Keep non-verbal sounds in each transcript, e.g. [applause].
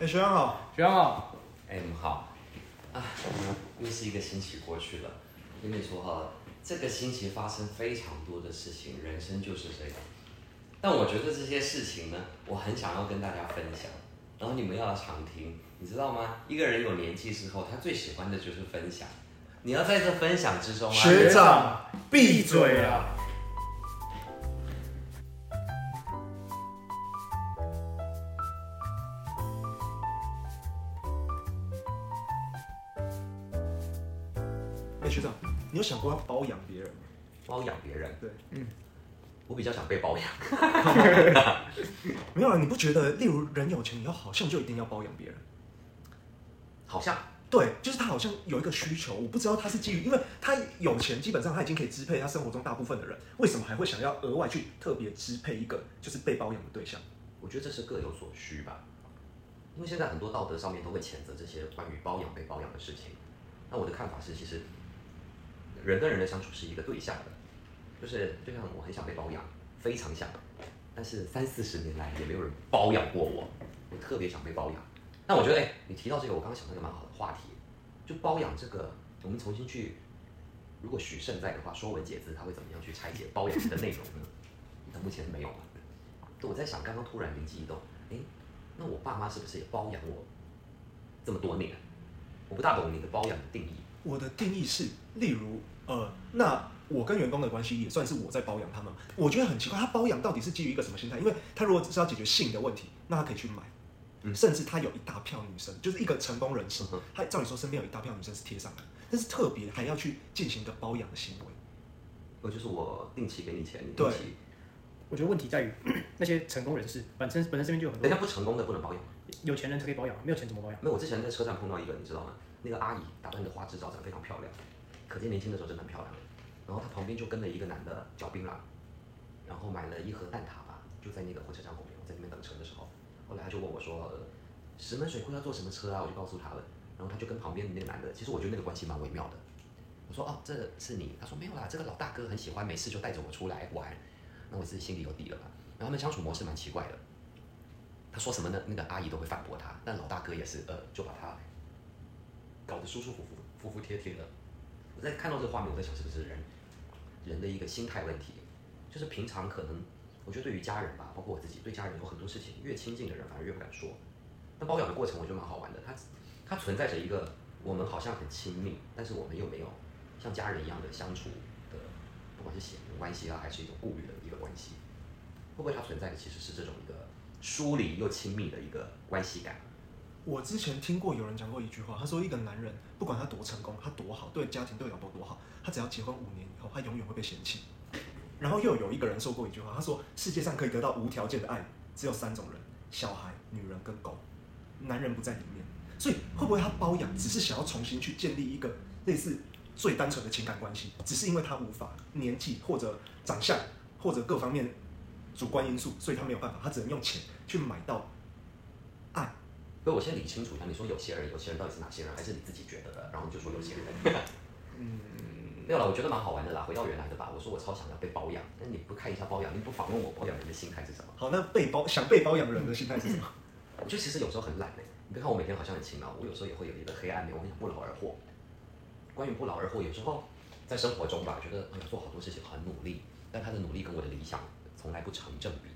哎，学长好，学长好，哎，你们好，啊，又是一个星期过去了。跟你说哈，这个星期发生非常多的事情，人生就是这样。但我觉得这些事情呢，我很想要跟大家分享，然后你们要常听，你知道吗？一个人有年纪之后，他最喜欢的就是分享。你要在这分享之中啊，学长闭嘴啊！想过要包养别人吗？包养别人，对，嗯我比较想被包养。[laughs] 没有啊，你不觉得，例如人有钱以后，好像就一定要包养别人？好像对，就是他好像有一个需求，我不知道他是基于，因为他有钱，基本上他已经可以支配他生活中大部分的人，为什么还会想要额外去特别支配一个就是被包养的对象？我觉得这是各有所需吧，因为现在很多道德上面都会谴责这些关于包养被包养的事情。那我的看法是，其实人跟人的相处是一个对象的，就是就像我很想被包养，非常想，但是三四十年来也没有人包养过我，我特别想被包养。那我觉得，哎，你提到这个，我刚刚想到一个蛮好的话题，就包养这个，我们重新去，如果许慎在的话，说文解字，他会怎么样去拆解包养的内容呢？但目前没有嘛。我在想，刚刚突然灵机一动，哎，那我爸妈是不是也包养我这么多年？我不大懂你的包养的定义。我的定义是，例如，呃，那我跟员工的关系也算是我在包养他们。我觉得很奇怪，他包养到底是基于一个什么心态？因为他如果只是要解决性的问题，那他可以去买，嗯甚至他有一大票女生，就是一个成功人士嗯，他照理说身边有一大票女生是贴上来，但是特别还要去进行一个包养的行为。呃，就是我定期给你钱，定期，我觉得问题在于 [clears throat] 那些成功人士本身本身身边就有很多等一下不成功的不能包养。有钱人才可以包养，没有钱怎么包养？没有，我之前在车站碰到一个，你知道吗？那个阿姨打扮的花枝招展，非常漂亮，可见年轻的时候真的很漂亮。然后她旁边就跟了一个男的嚼槟榔，然后买了一盒蛋挞吧，就在那个火车站后面，我在那边等车的时候，后来他就问我说，呃，石门水库要坐什么车啊？我就告诉他了，然后他就跟旁边的那个男的，其实我觉得那个关系蛮微妙的。我说哦，这是你？他说没有啦，这个老大哥很喜欢，没事就带着我出来玩。那我自己心里有底了吧。然后他们相处模式蛮奇怪的，他说什么呢？那个阿姨都会反驳他，但老大哥也是呃，就把他搞得舒舒服服、服服帖帖的。我在看到这个画面，我在想是不是人人的一个心态问题，就是平常可能我觉得对于家人吧，包括我自己，对家人有很多事情越亲近的人反而越不敢说。但包养的过程我觉得蛮好玩的，它它存在着一个我们好像很亲密，但是我们又没有像家人一样的相处的，不管是血缘关系啊，还是一种顾虑的一个关系，会不会它存在的其实是这种一个疏离又亲密的一个关系感？我之前听过有人讲过一句话，他说一个男人不管他多成功，他多好，对家庭对老婆多好，他只要结婚五年以后，他永远会被嫌弃。然后又有一个人说过一句话，他说世界上可以得到无条件的爱，只有三种人：小孩、女人跟狗，男人不在里面。所以会不会他包养只是想要重新去建立一个类似最单纯的情感关系，只是因为他无法年纪或者长相或者各方面主观因素，所以他没有办法，他只能用钱去买到爱。所以我先理清楚一下，你说有些人，有些人到底是哪些人，还是你自己觉得的？然后你就说有些人。嗯，没有了，我觉得蛮好玩的啦，回到原来的吧。我说我超想要被包养，那你不看一下包养，你不访问我包养人的心态是什么？好，那被包想被包养的人的心态是什么？[laughs] 我觉得其实有时候很懒嘞、你别看我每天好像很勤劳，我有时候也会有一个黑暗面，我很想不劳而获。关于不劳而获，有时候在生活中吧，觉得哎呀做好多事情很努力，但他的努力跟我的理想从来不成正比。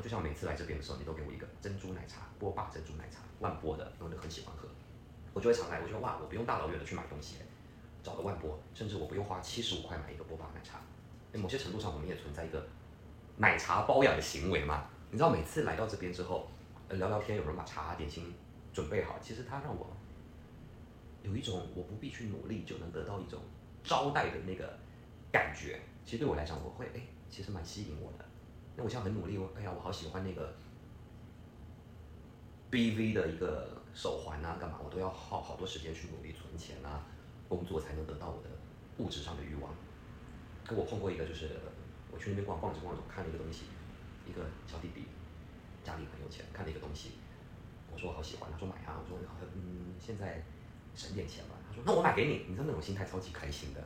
就像每次来这边的时候，你都给我一个珍珠奶茶，波霸珍珠奶茶，万波的，我就很喜欢喝，我就会常来。我觉得哇，我不用大老远的去买东西，找个万波，甚至我不用花七十五块买一个波霸奶茶。在某些程度上，我们也存在一个奶茶包养的行为嘛。你知道，每次来到这边之后，聊聊天，有人把茶点心准备好，其实他让我有一种我不必去努力就能得到一种招待的那个感觉。其实对我来讲，我会哎，其实蛮吸引我的。那我现在很努力，我哎呀，我好喜欢那个 BV 的一个手环啊，干嘛我都要耗好多时间去努力存钱啊，工作才能得到我的物质上的欲望。可我碰过一个，就是我去那边逛逛着逛着，看了一个东西，一个小弟弟家里很有钱，看了一个东西，我说我好喜欢，他说买啊，我说嗯，现在省点钱吧。他说那我买给你，你知道那种心态超级开心的。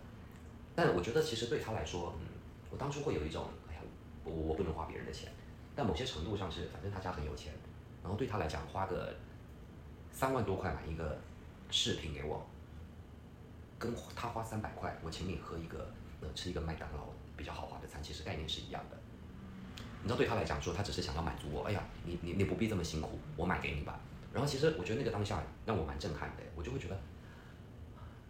但我觉得其实对他来说，嗯，我当初会有一种，我我不能花别人的钱，但某些程度上是，反正他家很有钱，然后对他来讲花个三万多块买一个饰品给我，跟他花三百块我请你喝一个呃吃一个麦当劳比较豪华的餐，其实概念是一样的。你知道对他来讲说，他只是想要满足我，哎呀，你你你不必这么辛苦，我买给你吧。然后其实我觉得那个当下让我蛮震撼的，我就会觉得，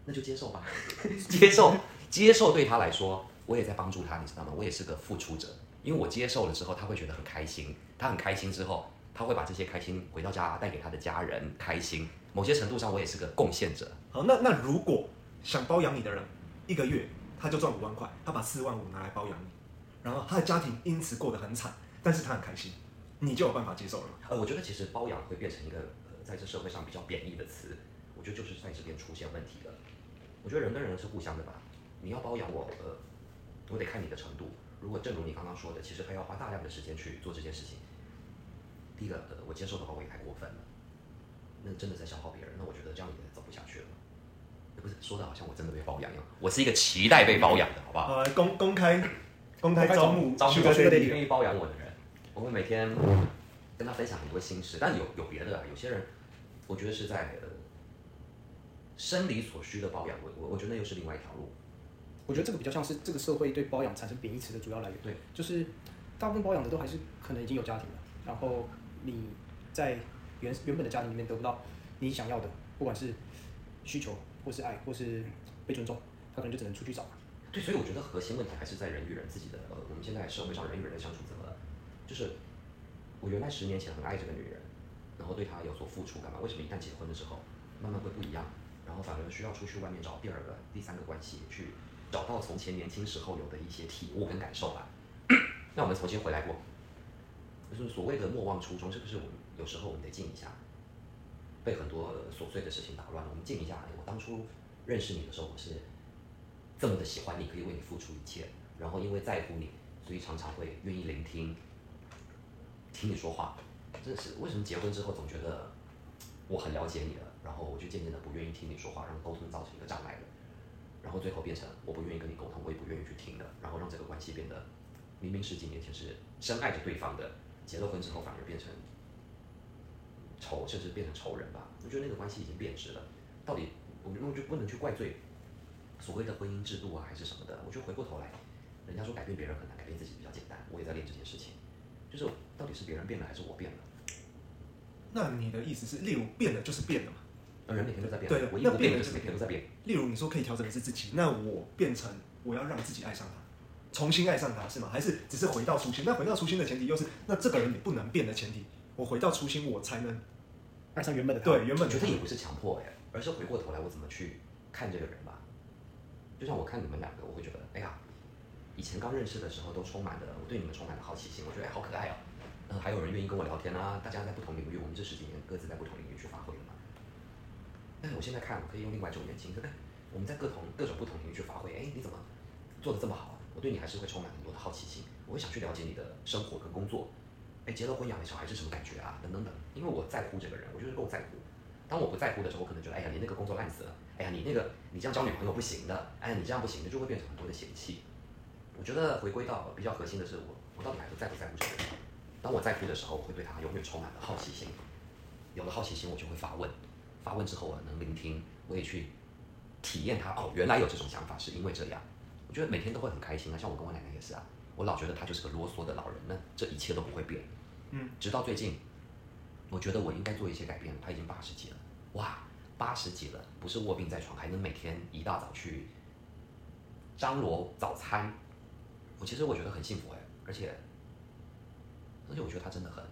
那就接受吧，[laughs] 接受接受对他来说，我也在帮助他，你知道吗？我也是个付出者，因为我接受了之后，他会觉得很开心，他很开心之后，他会把这些开心回到家带给他的家人开心。某些程度上，我也是个贡献者。好，那那如果想包养你的人，一个月他就赚五万块，他把四万五拿来包养你，然后他的家庭因此过得很惨，但是他很开心，你就有办法接受了吗？呃，我觉得其实包养会变成一个呃，在这社会上比较贬义的词，我觉得就是在这边出现问题了。我觉得人跟人是互相的吧，你要包养我，呃，我得看你的程度。如果正如你刚刚说的，其实他要花大量的时间去做这件事情，第一个，呃，我接受的话我也太过分了，那真的在消耗别人，那我觉得这样也走不下去了。不是说的好像我真的被包养一样，我是一个期待被包养的，好不好？呃，公公开公开招募招募这个愿意包养我的人，我会每天跟他分享很多心事，但有有别的啊，有些人我觉得是在呃生理所需的包养，我我我觉得那又是另外一条路。我觉得这个比较像是这个社会对包养产生贬义词的主要来源。对，就是大部分包养的都还是可能已经有家庭了，然后你在原原本的家庭里面得不到你想要的，不管是需求或是爱或是被尊重，他可能就只能出去找。对，所以我觉得核心问题还是在人与人自己的，呃，我们现在社会上人与人的相处怎么了？就是我原来十年前很爱这个女人，然后对她有所付出，干嘛？为什么一旦结婚的时候，慢慢会不一样？然后反而需要出去外面找第二个、第三个关系，去找到从前年轻时候有的一些体悟跟感受吧。[clears throat] 那我们重新回来过，就是所谓的莫忘初衷，是不是我们有时候我们得静一下？被很多琐碎的事情打乱了，我们静一下。哎，我当初认识你的时候，我是这么的喜欢你，可以为你付出一切，然后因为在乎你，所以常常会愿意聆听，听你说话。真的是为什么结婚之后总觉得我很了解你了，然后我就渐渐的不愿意听你说话，让沟通造成一个障碍了，然后最后变成我不愿意跟你沟通，我也不愿意去听了，然后让这个关系变得明明十几年前是深爱着对方的，结了婚之后反而变成仇，甚至变成仇人吧。我觉得那个关系已经变质了。到底我们就不能去怪罪所谓的婚姻制度啊，还是什么的？我觉得回过头来，人家说改变别人很难，改变自己比较简单。我也在练这件事情，就是到底是别人变了还是我变了？那你的意思是，例如变了就是变了嘛？呃人每天都在变，对唯一那变了不变的就是每天都在变。例如你说可以调整的是自己，那我变成我要让自己爱上他，重新爱上他是吗？还是只是回到初心？那回到初心的前提又是，那这个人你不能变的前提，我回到初心我才能爱上原本的他。对原本觉得也不是强迫哎，而是回过头来我怎么去看这个人吧。就像我看你们两个，我会觉得，哎呀，以前刚认识的时候都充满了，我对你们充满了好奇心，我觉得哎好可爱哦。嗯，还有人愿意跟我聊天啊，大家在不同领域，我们这十几年各自在不同领域去发我现在看，我可以用另外一种眼睛，对不对？我们在各同各种不同领域去发挥，哎，你怎么做的这么好？我对你还是会充满很多的好奇心，我会想去了解你的生活跟工作。哎，结了婚养了小孩是什么感觉啊？等等等，因为我在乎这个人，我就是够在乎。当我不在乎的时候，我可能觉得，哎呀，你那个工作烂死了，哎呀，你那个你这样交女朋友不行的，哎呀，你这样不行的，就会变成很多的嫌弃。我觉得回归到比较核心的是我，我到底还不在不在乎这个人？当我在乎的时候，我会对他永远充满了好奇心。有了好奇心，我就会发问，发问之后我能聆听，我也去体验他。哦，原来有这种想法，是因为这样。我觉得每天都会很开心啊，像我跟我奶奶也是啊。我老觉得她就是个啰嗦的老人，那这一切都不会变。嗯，直到最近，我觉得我应该做一些改变。她已经八十几了，哇，八十几了，不是卧病在床，还能每天一大早去张罗早餐。我其实我觉得很幸福哎，而且而且我觉得她真的很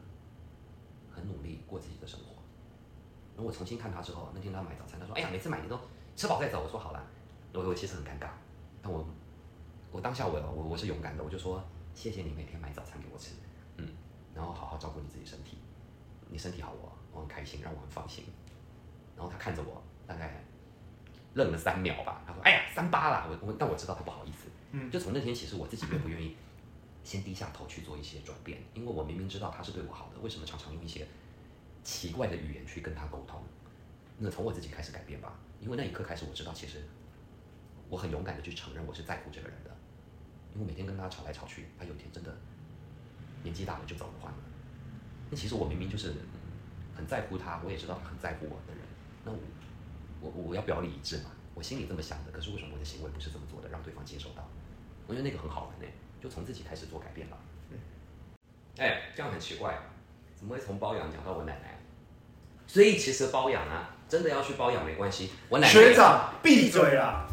很努力过自己的生活。然后我重新看他之后，那天他买早餐，他说：“哎呀，每次买你都吃饱再走。”我说：“好了。”我我其实很尴尬，但我我当下我我我是勇敢的，我就说谢谢你每天买早餐给我吃，嗯，然后好好照顾你自己身体，你身体好我我很开心，让我很放心。然后他看着我，大概愣了三秒吧，他说：“哎呀，三八啦！”我我但我知道他不好意思，嗯就从那天起是我自己愿不愿意先低下头去做一些转变，因为我明明知道他是对我好的，为什么常常用一些奇怪的语言去跟他沟通，那从我自己开始改变吧。因为那一刻开始，我知道其实我很勇敢的去承认我是在乎这个人的。因为每天跟他吵来吵去，他有一天真的年纪大了就走不换了。那其实我明明就是很在乎他，我也知道很在乎我的人。那我我我要表里一致嘛？我心里这么想的，可是为什么我的行为不是这么做的，让对方接受到？我觉得那个很好玩呢，就从自己开始做改变吧。哎，这样很奇怪。怎么会从包养讲到我奶奶？所以其实包养啊真的要去包养没关系我奶奶学长闭嘴了